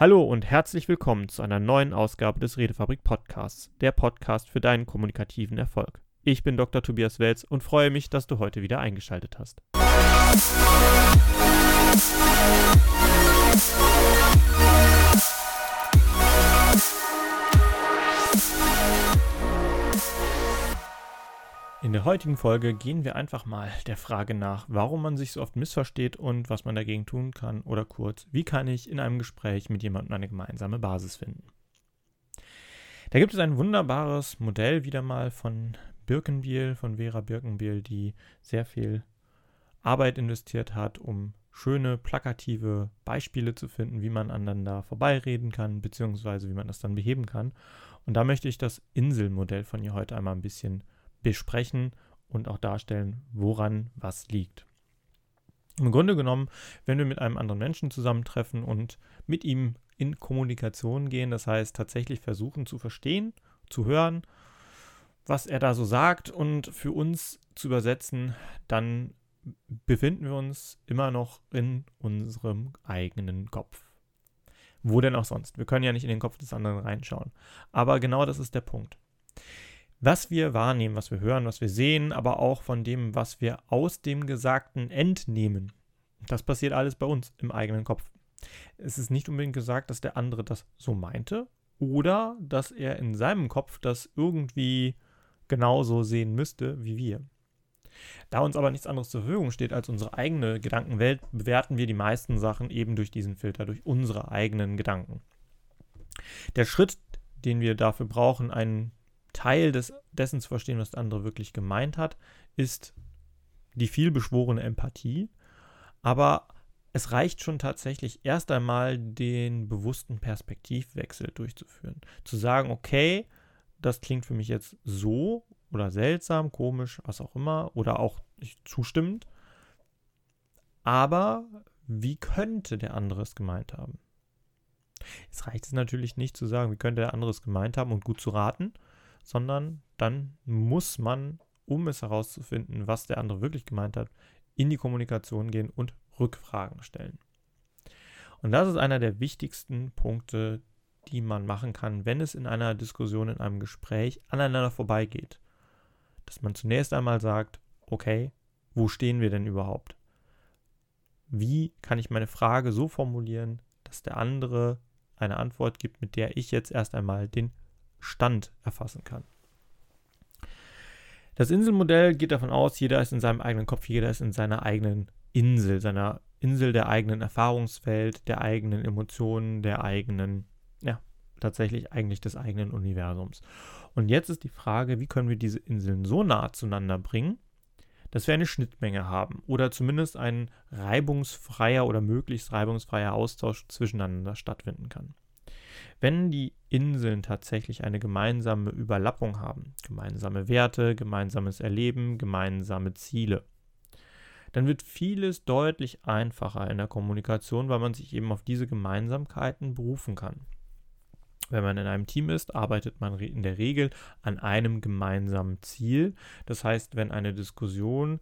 Hallo und herzlich willkommen zu einer neuen Ausgabe des Redefabrik Podcasts, der Podcast für deinen kommunikativen Erfolg. Ich bin Dr. Tobias Welz und freue mich, dass du heute wieder eingeschaltet hast. In der heutigen Folge gehen wir einfach mal der Frage nach, warum man sich so oft missversteht und was man dagegen tun kann oder kurz, wie kann ich in einem Gespräch mit jemandem eine gemeinsame Basis finden. Da gibt es ein wunderbares Modell wieder mal von Birkenbiel, von Vera Birkenbiel, die sehr viel Arbeit investiert hat, um schöne, plakative Beispiele zu finden, wie man aneinander vorbeireden kann, beziehungsweise wie man das dann beheben kann. Und da möchte ich das Inselmodell von ihr heute einmal ein bisschen besprechen und auch darstellen, woran was liegt. Im Grunde genommen, wenn wir mit einem anderen Menschen zusammentreffen und mit ihm in Kommunikation gehen, das heißt tatsächlich versuchen zu verstehen, zu hören, was er da so sagt und für uns zu übersetzen, dann befinden wir uns immer noch in unserem eigenen Kopf. Wo denn auch sonst? Wir können ja nicht in den Kopf des anderen reinschauen. Aber genau das ist der Punkt was wir wahrnehmen, was wir hören, was wir sehen, aber auch von dem, was wir aus dem Gesagten entnehmen. Das passiert alles bei uns im eigenen Kopf. Es ist nicht unbedingt gesagt, dass der andere das so meinte oder dass er in seinem Kopf das irgendwie genauso sehen müsste wie wir. Da uns aber nichts anderes zur Verfügung steht als unsere eigene Gedankenwelt, bewerten wir die meisten Sachen eben durch diesen Filter, durch unsere eigenen Gedanken. Der Schritt, den wir dafür brauchen, einen Teil des, dessen zu verstehen, was der andere wirklich gemeint hat, ist die vielbeschworene Empathie. Aber es reicht schon tatsächlich erst einmal den bewussten Perspektivwechsel durchzuführen. Zu sagen, okay, das klingt für mich jetzt so oder seltsam, komisch, was auch immer, oder auch nicht zustimmend. Aber wie könnte der andere es gemeint haben? Es reicht es natürlich nicht zu sagen, wie könnte der andere es gemeint haben und gut zu raten, sondern dann muss man, um es herauszufinden, was der andere wirklich gemeint hat, in die Kommunikation gehen und Rückfragen stellen. Und das ist einer der wichtigsten Punkte, die man machen kann, wenn es in einer Diskussion, in einem Gespräch aneinander vorbeigeht. Dass man zunächst einmal sagt, okay, wo stehen wir denn überhaupt? Wie kann ich meine Frage so formulieren, dass der andere eine Antwort gibt, mit der ich jetzt erst einmal den Stand erfassen kann. Das Inselmodell geht davon aus, jeder ist in seinem eigenen Kopf, jeder ist in seiner eigenen Insel, seiner Insel der eigenen Erfahrungswelt, der eigenen Emotionen, der eigenen, ja, tatsächlich eigentlich des eigenen Universums. Und jetzt ist die Frage, wie können wir diese Inseln so nah zueinander bringen, dass wir eine Schnittmenge haben oder zumindest ein reibungsfreier oder möglichst reibungsfreier Austausch zwischeneinander stattfinden kann. Wenn die Inseln tatsächlich eine gemeinsame Überlappung haben, gemeinsame Werte, gemeinsames Erleben, gemeinsame Ziele, dann wird vieles deutlich einfacher in der Kommunikation, weil man sich eben auf diese Gemeinsamkeiten berufen kann. Wenn man in einem Team ist, arbeitet man in der Regel an einem gemeinsamen Ziel. Das heißt, wenn eine Diskussion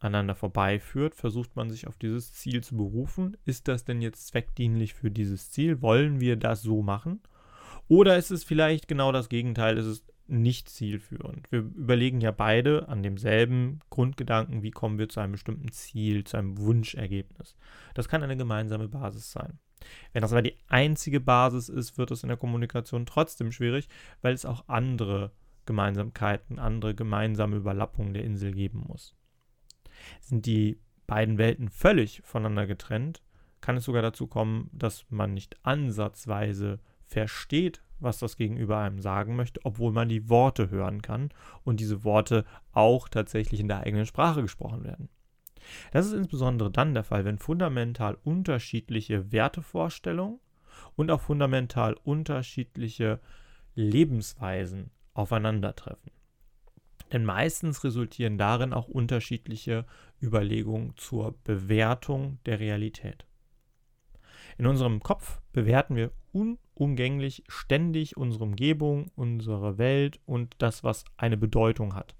aneinander vorbeiführt, versucht man sich auf dieses Ziel zu berufen. Ist das denn jetzt zweckdienlich für dieses Ziel? Wollen wir das so machen? Oder ist es vielleicht genau das Gegenteil? Ist es nicht zielführend? Wir überlegen ja beide an demselben Grundgedanken, wie kommen wir zu einem bestimmten Ziel, zu einem Wunschergebnis. Das kann eine gemeinsame Basis sein. Wenn das aber die einzige Basis ist, wird es in der Kommunikation trotzdem schwierig, weil es auch andere Gemeinsamkeiten, andere gemeinsame Überlappungen der Insel geben muss. Sind die beiden Welten völlig voneinander getrennt, kann es sogar dazu kommen, dass man nicht ansatzweise versteht, was das Gegenüber einem sagen möchte, obwohl man die Worte hören kann und diese Worte auch tatsächlich in der eigenen Sprache gesprochen werden. Das ist insbesondere dann der Fall, wenn fundamental unterschiedliche Wertevorstellungen und auch fundamental unterschiedliche Lebensweisen aufeinandertreffen. Denn meistens resultieren darin auch unterschiedliche Überlegungen zur Bewertung der Realität. In unserem Kopf bewerten wir unumgänglich ständig unsere Umgebung, unsere Welt und das, was eine Bedeutung hat.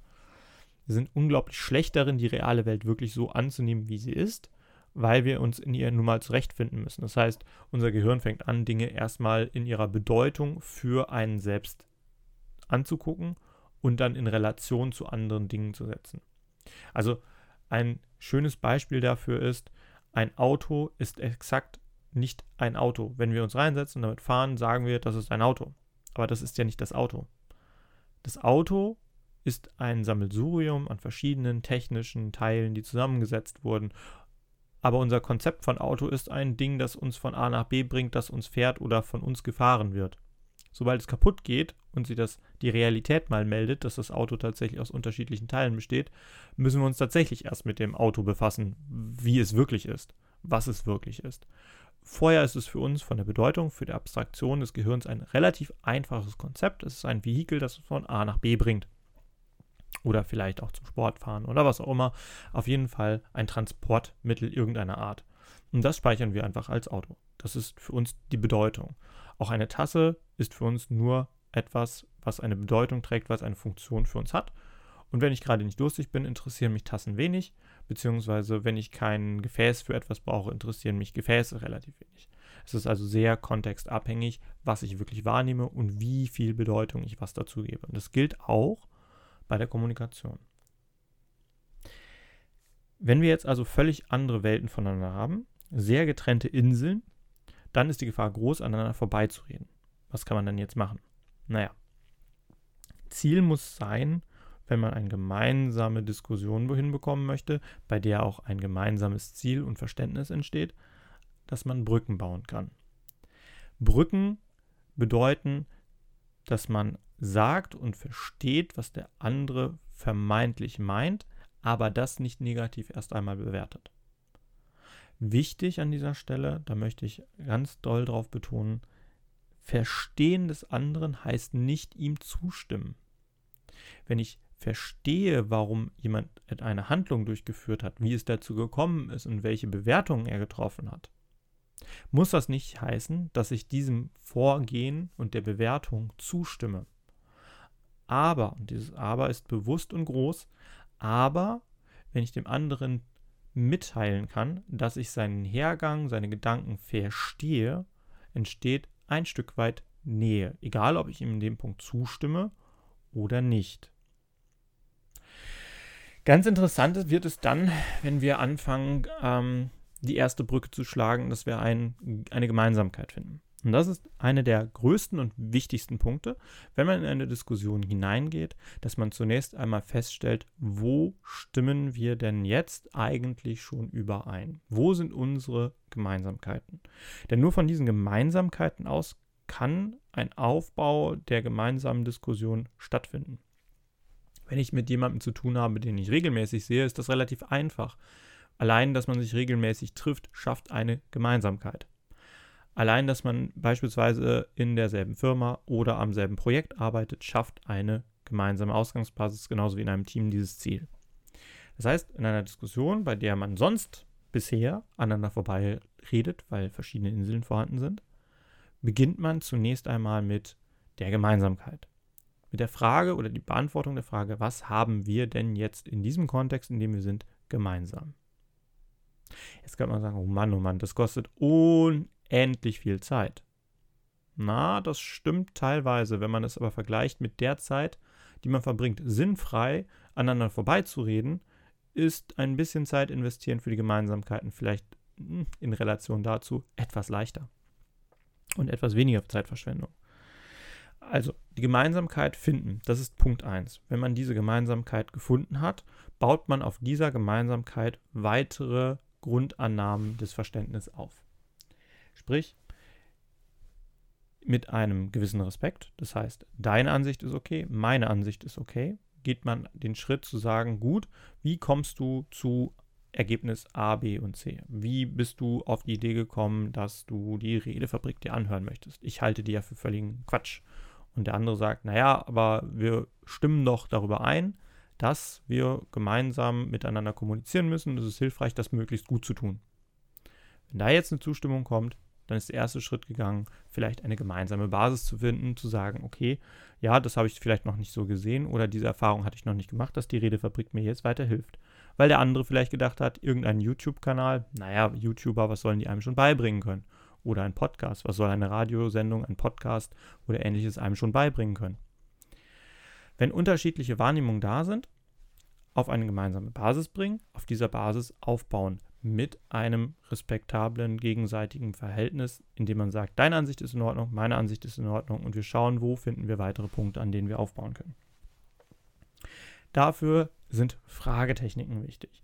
Wir sind unglaublich schlecht darin, die reale Welt wirklich so anzunehmen, wie sie ist, weil wir uns in ihr nun mal zurechtfinden müssen. Das heißt, unser Gehirn fängt an, Dinge erstmal in ihrer Bedeutung für einen selbst anzugucken und dann in Relation zu anderen Dingen zu setzen. Also ein schönes Beispiel dafür ist, ein Auto ist exakt nicht ein Auto. Wenn wir uns reinsetzen und damit fahren, sagen wir, das ist ein Auto. Aber das ist ja nicht das Auto. Das Auto ist ein Sammelsurium an verschiedenen technischen Teilen, die zusammengesetzt wurden. Aber unser Konzept von Auto ist ein Ding, das uns von A nach B bringt, das uns fährt oder von uns gefahren wird. Sobald es kaputt geht und sich das die Realität mal meldet, dass das Auto tatsächlich aus unterschiedlichen Teilen besteht, müssen wir uns tatsächlich erst mit dem Auto befassen, wie es wirklich ist, was es wirklich ist. Vorher ist es für uns von der Bedeutung, für die Abstraktion des Gehirns ein relativ einfaches Konzept. Es ist ein Vehikel, das uns von A nach B bringt. Oder vielleicht auch zum Sportfahren oder was auch immer. Auf jeden Fall ein Transportmittel irgendeiner Art. Und das speichern wir einfach als Auto. Das ist für uns die Bedeutung. Auch eine Tasse ist für uns nur etwas, was eine Bedeutung trägt, was eine Funktion für uns hat. Und wenn ich gerade nicht durstig bin, interessieren mich Tassen wenig, beziehungsweise wenn ich kein Gefäß für etwas brauche, interessieren mich Gefäße relativ wenig. Es ist also sehr kontextabhängig, was ich wirklich wahrnehme und wie viel Bedeutung ich was dazu gebe. Und das gilt auch bei der Kommunikation. Wenn wir jetzt also völlig andere Welten voneinander haben, sehr getrennte Inseln, dann ist die Gefahr groß, aneinander vorbeizureden. Was kann man dann jetzt machen? Naja, Ziel muss sein, wenn man eine gemeinsame Diskussion wohin bekommen möchte, bei der auch ein gemeinsames Ziel und Verständnis entsteht, dass man Brücken bauen kann. Brücken bedeuten, dass man sagt und versteht, was der andere vermeintlich meint, aber das nicht negativ erst einmal bewertet. Wichtig an dieser Stelle, da möchte ich ganz doll drauf betonen, Verstehen des anderen heißt nicht ihm zustimmen. Wenn ich verstehe, warum jemand eine Handlung durchgeführt hat, wie es dazu gekommen ist und welche Bewertungen er getroffen hat, muss das nicht heißen, dass ich diesem Vorgehen und der Bewertung zustimme. Aber, und dieses Aber ist bewusst und groß, aber wenn ich dem anderen mitteilen kann, dass ich seinen Hergang, seine Gedanken verstehe, entsteht ein Stück weit Nähe, egal ob ich ihm in dem Punkt zustimme oder nicht. Ganz interessant wird es dann, wenn wir anfangen, ähm, die erste Brücke zu schlagen, dass wir ein, eine Gemeinsamkeit finden. Und das ist einer der größten und wichtigsten Punkte, wenn man in eine Diskussion hineingeht, dass man zunächst einmal feststellt, wo stimmen wir denn jetzt eigentlich schon überein? Wo sind unsere Gemeinsamkeiten? Denn nur von diesen Gemeinsamkeiten aus kann ein Aufbau der gemeinsamen Diskussion stattfinden. Wenn ich mit jemandem zu tun habe, den ich regelmäßig sehe, ist das relativ einfach. Allein, dass man sich regelmäßig trifft, schafft eine Gemeinsamkeit. Allein, dass man beispielsweise in derselben Firma oder am selben Projekt arbeitet, schafft eine gemeinsame Ausgangsbasis, genauso wie in einem Team dieses Ziel. Das heißt, in einer Diskussion, bei der man sonst bisher aneinander vorbei redet, weil verschiedene Inseln vorhanden sind, beginnt man zunächst einmal mit der Gemeinsamkeit. Mit der Frage oder die Beantwortung der Frage, was haben wir denn jetzt in diesem Kontext, in dem wir sind, gemeinsam? Jetzt kann man sagen, oh Mann, oh Mann, das kostet un endlich viel Zeit. Na, das stimmt teilweise, wenn man es aber vergleicht mit der Zeit, die man verbringt, sinnfrei aneinander vorbeizureden, ist ein bisschen Zeit investieren für die Gemeinsamkeiten vielleicht hm, in Relation dazu etwas leichter und etwas weniger Zeitverschwendung. Also die Gemeinsamkeit finden, das ist Punkt 1. Wenn man diese Gemeinsamkeit gefunden hat, baut man auf dieser Gemeinsamkeit weitere Grundannahmen des Verständnisses auf. Sprich, mit einem gewissen Respekt, das heißt, deine Ansicht ist okay, meine Ansicht ist okay, geht man den Schritt zu sagen, gut, wie kommst du zu Ergebnis A, B und C? Wie bist du auf die Idee gekommen, dass du die Redefabrik dir anhören möchtest? Ich halte die ja für völligen Quatsch. Und der andere sagt, naja, aber wir stimmen doch darüber ein, dass wir gemeinsam miteinander kommunizieren müssen. Es ist hilfreich, das möglichst gut zu tun. Wenn da jetzt eine Zustimmung kommt, dann ist der erste Schritt gegangen, vielleicht eine gemeinsame Basis zu finden, zu sagen, okay, ja, das habe ich vielleicht noch nicht so gesehen oder diese Erfahrung hatte ich noch nicht gemacht, dass die Redefabrik mir jetzt weiterhilft. weil der andere vielleicht gedacht hat, irgendein YouTube-Kanal, naja, YouTuber, was sollen die einem schon beibringen können? Oder ein Podcast, was soll eine Radiosendung, ein Podcast oder ähnliches einem schon beibringen können? Wenn unterschiedliche Wahrnehmungen da sind, auf eine gemeinsame Basis bringen, auf dieser Basis aufbauen mit einem respektablen gegenseitigen Verhältnis, indem man sagt, deine Ansicht ist in Ordnung, meine Ansicht ist in Ordnung und wir schauen, wo finden wir weitere Punkte, an denen wir aufbauen können. Dafür sind Fragetechniken wichtig.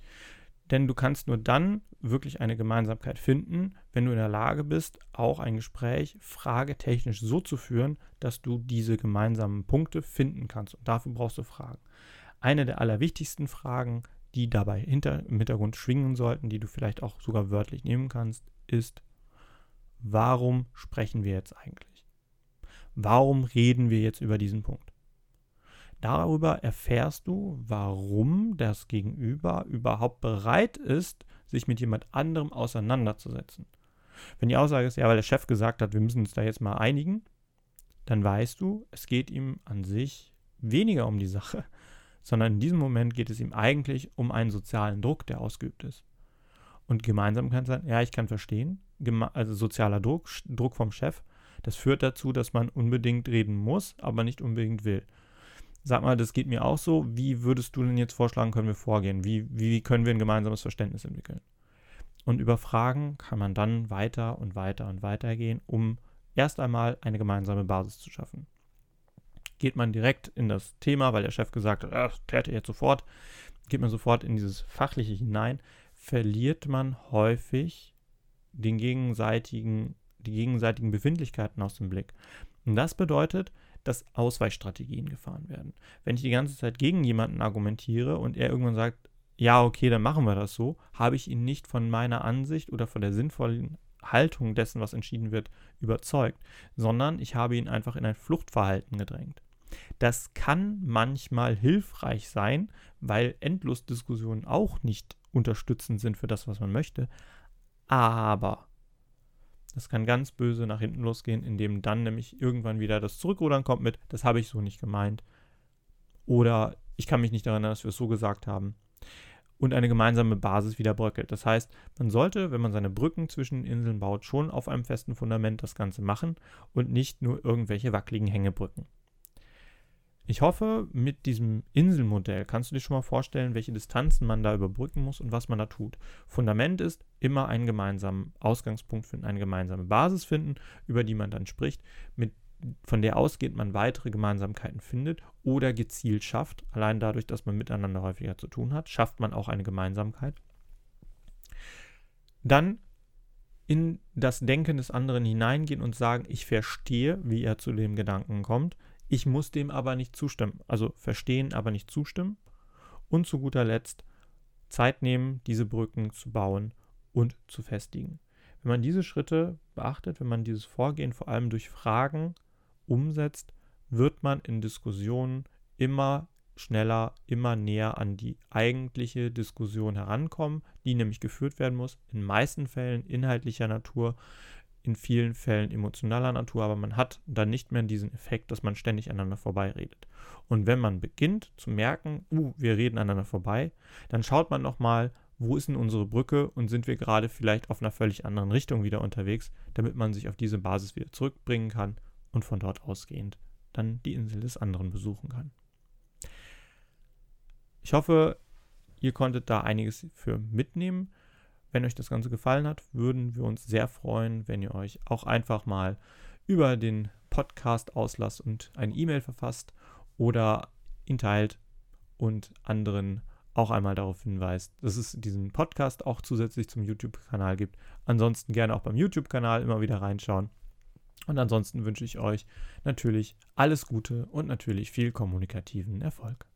Denn du kannst nur dann wirklich eine Gemeinsamkeit finden, wenn du in der Lage bist, auch ein Gespräch fragetechnisch so zu führen, dass du diese gemeinsamen Punkte finden kannst. Und dafür brauchst du Fragen. Eine der allerwichtigsten Fragen, die dabei hinter, im Hintergrund schwingen sollten, die du vielleicht auch sogar wörtlich nehmen kannst, ist, warum sprechen wir jetzt eigentlich? Warum reden wir jetzt über diesen Punkt? Darüber erfährst du, warum das Gegenüber überhaupt bereit ist, sich mit jemand anderem auseinanderzusetzen. Wenn die Aussage ist, ja, weil der Chef gesagt hat, wir müssen uns da jetzt mal einigen, dann weißt du, es geht ihm an sich weniger um die Sache, sondern in diesem Moment geht es ihm eigentlich um einen sozialen Druck, der ausgeübt ist. Und gemeinsam kann es sein, ja, ich kann verstehen, also sozialer Druck, Druck vom Chef, das führt dazu, dass man unbedingt reden muss, aber nicht unbedingt will. Sag mal, das geht mir auch so. Wie würdest du denn jetzt vorschlagen, können wir vorgehen? Wie, wie können wir ein gemeinsames Verständnis entwickeln? Und über Fragen kann man dann weiter und weiter und weiter gehen, um erst einmal eine gemeinsame Basis zu schaffen. Geht man direkt in das Thema, weil der Chef gesagt hat, das täte jetzt sofort, geht man sofort in dieses Fachliche hinein, verliert man häufig den gegenseitigen, die gegenseitigen Befindlichkeiten aus dem Blick. Und das bedeutet, dass Ausweichstrategien gefahren werden. Wenn ich die ganze Zeit gegen jemanden argumentiere und er irgendwann sagt, ja, okay, dann machen wir das so, habe ich ihn nicht von meiner Ansicht oder von der sinnvollen Haltung dessen, was entschieden wird, überzeugt, sondern ich habe ihn einfach in ein Fluchtverhalten gedrängt. Das kann manchmal hilfreich sein, weil Endlosdiskussionen auch nicht unterstützend sind für das, was man möchte. Aber das kann ganz böse nach hinten losgehen, indem dann nämlich irgendwann wieder das Zurückrudern kommt mit, das habe ich so nicht gemeint. Oder ich kann mich nicht daran erinnern, dass wir es so gesagt haben. Und eine gemeinsame Basis wieder bröckelt. Das heißt, man sollte, wenn man seine Brücken zwischen Inseln baut, schon auf einem festen Fundament das Ganze machen und nicht nur irgendwelche wackeligen Hängebrücken. Ich hoffe, mit diesem Inselmodell kannst du dir schon mal vorstellen, welche Distanzen man da überbrücken muss und was man da tut. Fundament ist immer einen gemeinsamen Ausgangspunkt finden, eine gemeinsame Basis finden, über die man dann spricht, mit, von der ausgeht man weitere Gemeinsamkeiten findet oder gezielt schafft. Allein dadurch, dass man miteinander häufiger zu tun hat, schafft man auch eine Gemeinsamkeit. Dann in das Denken des anderen hineingehen und sagen, ich verstehe, wie er zu dem Gedanken kommt. Ich muss dem aber nicht zustimmen. Also verstehen, aber nicht zustimmen. Und zu guter Letzt Zeit nehmen, diese Brücken zu bauen und zu festigen. Wenn man diese Schritte beachtet, wenn man dieses Vorgehen vor allem durch Fragen umsetzt, wird man in Diskussionen immer schneller, immer näher an die eigentliche Diskussion herankommen, die nämlich geführt werden muss, in meisten Fällen inhaltlicher Natur, in vielen Fällen emotionaler Natur, aber man hat dann nicht mehr diesen Effekt, dass man ständig aneinander vorbeiredet. Und wenn man beginnt zu merken, uh, wir reden aneinander vorbei, dann schaut man nochmal, wo ist denn unsere Brücke und sind wir gerade vielleicht auf einer völlig anderen Richtung wieder unterwegs, damit man sich auf diese Basis wieder zurückbringen kann und von dort ausgehend dann die Insel des anderen besuchen kann. Ich hoffe, ihr konntet da einiges für mitnehmen. Wenn euch das Ganze gefallen hat, würden wir uns sehr freuen, wenn ihr euch auch einfach mal über den Podcast auslasst und eine E-Mail verfasst oder ihn teilt und anderen auch einmal darauf hinweist, dass es diesen Podcast auch zusätzlich zum YouTube-Kanal gibt. Ansonsten gerne auch beim YouTube-Kanal immer wieder reinschauen. Und ansonsten wünsche ich euch natürlich alles Gute und natürlich viel kommunikativen Erfolg.